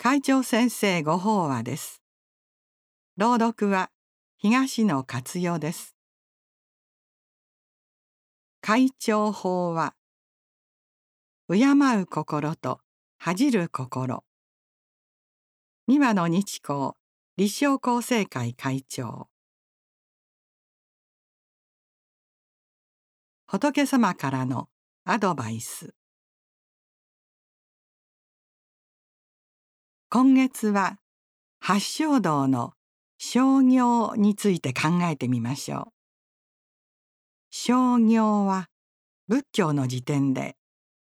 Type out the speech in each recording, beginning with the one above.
会長先生ご法話です。朗読は東野勝代です。会長法は敬う心と恥じる心三輪の日光立正厚生会会長仏様からのアドバイス今月は八正道の商業について考えてみましょう。商業は仏教の時点で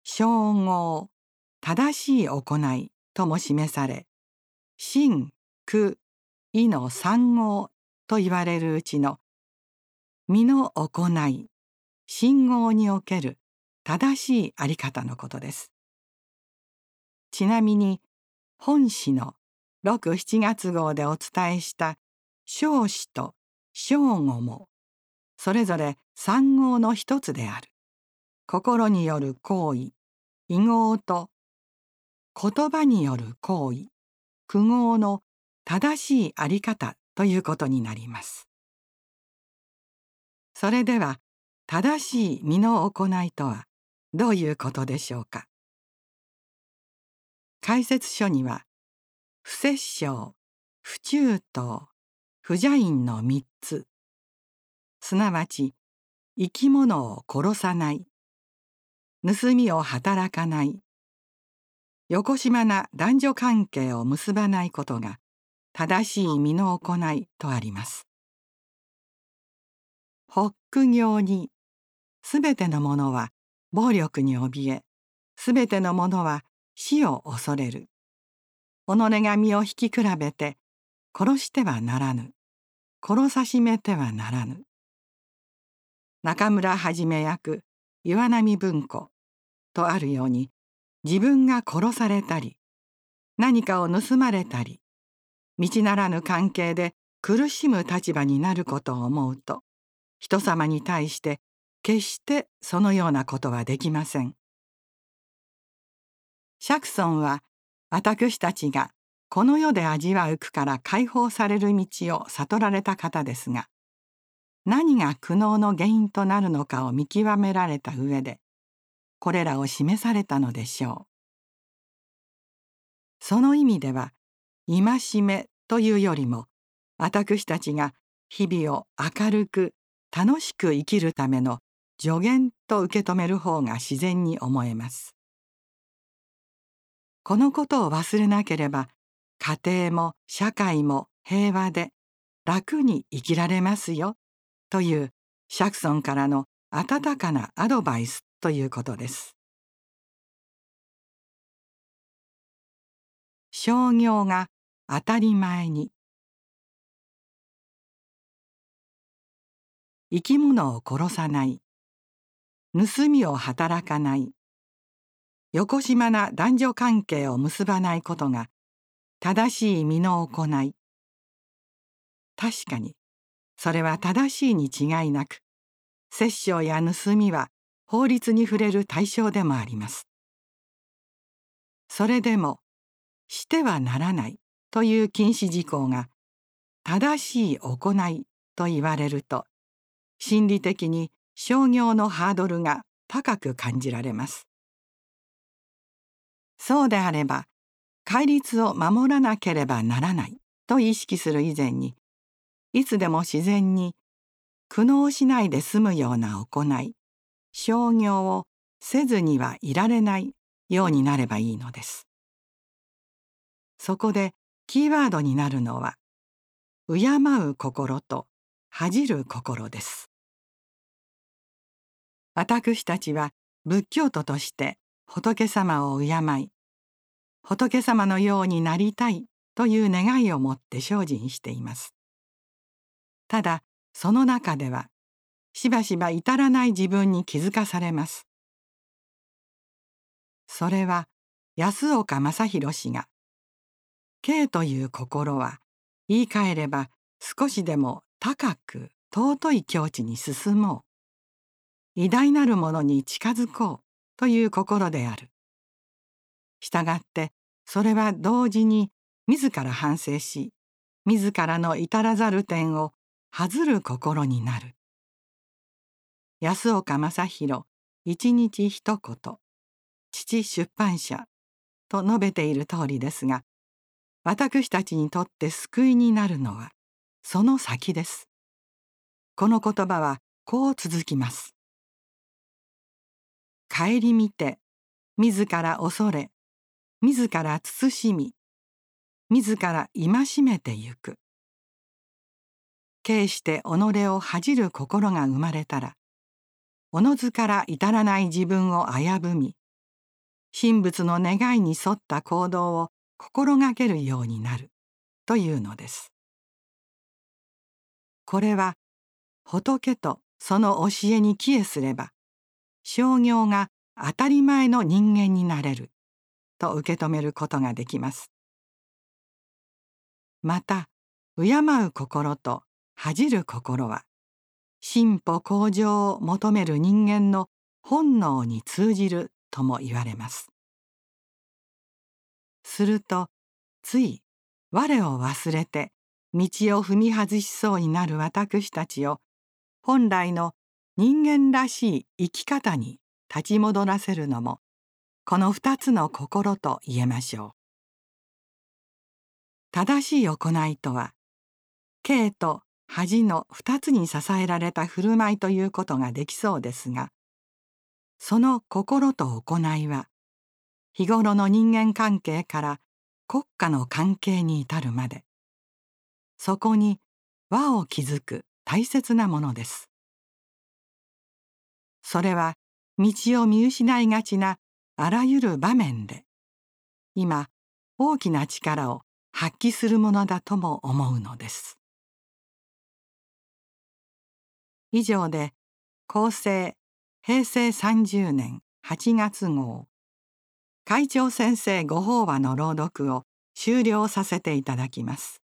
称号正しい行いとも示され真苦意の三号と言われるうちの身の行い信号における正しいあり方のことです。ちなみに本誌の67月号でお伝えした少子と正語もそれぞれ三号の一つである心による行為異号と言葉による行為苦号の正しいあり方ということになります。それでは正しい身の行いとはどういうことでしょうか？解説書には不殺生不中等不邪因の三つ。すなわち生き物を殺さない。盗みを働かない。よこしまな男女関係を結ばないことが正しい身の行いとあります。ホック行にすべてのものは暴力に怯えすべてのものは死を恐れる。己が身を引き比べて殺してはならぬ。殺さしめてはならぬ。中村はじめ役岩波文庫とあるように自分が殺されたり何かを盗まれたり道ならぬ関係で苦しむ立場になることを思うと人様に対して決してそのようなことはできません。釈尊は私たちがこの世で味わう苦から解放される道を悟られた方ですが何が苦悩の原因となるのかを見極められた上でこれらを示されたのでしょう。その意味では戒めというよりも私たちが日々を明るく楽しく生きるための助言と受け止める方が自然に思えます。このことを忘れなければ家庭も社会も平和で楽に生きられますよという釈尊からの温かなアドバイスということです。商業が当たり前に生き物を殺さない盗みを働かないよこしまな男女関係を結ばないことが正しい身の行い。確かにそれは正しいに違いなく殺生や盗みは法律に触れる対象でもあります。それでもしてはならないという禁止事項が正しい行いと言われると心理的に商業のハードルが高く感じられます。そうであれば戒律を守らなければならないと意識する以前にいつでも自然に苦悩しないで済むような行い商業をせずにはいられないようになればいいのです。そこでキーワードになるのは敬う心と恥じる心です。私たちは仏教徒として仏様を敬い仏様のようになりたいという願いを持って精進しています。ただその中ではしばしば至らない自分に気づかされます。それは安岡正弘氏が「敬という心は言い換えれば少しでも高く尊い境地に進もう」偉大なるものに近づこうという心である。したがってそれは同時に自ら反省し自らの至らざる点を恥ずる心になる。安岡正弘一日一言父出版社と述べている通りですが私たちにとって救いになるのはその先です。この言葉はこう続きます。顧みて自ら恐れ自ら慎み自ら戒めてゆく決して己を恥じる心が生まれたらおのずから至らない自分を危ぶみ神仏の願いに沿った行動を心がけるようになるというのです。これは仏とその教えに帰依すれば商業が当たり前の人間になれると受け止めることができます。また敬う心と恥じる心は進歩向上を求める人間の本能に通じるとも言われます。するとつい我を忘れて道を踏み外しそうになる私たちを本来の人間らしい生き方に立ち戻らせるのもこの二つの心と言えましょう。正しい行いとは敬と恥の二つに支えられた振る舞いということができそうですがその心と行いは日頃の人間関係から国家の関係に至るまでそこに和を築く大切なものです。それは道を見失いがちなあらゆる場面で今大きな力を発揮するものだとも思うのです。以上で厚生平成30年8月号会長先生ご法話の朗読を終了させていただきます。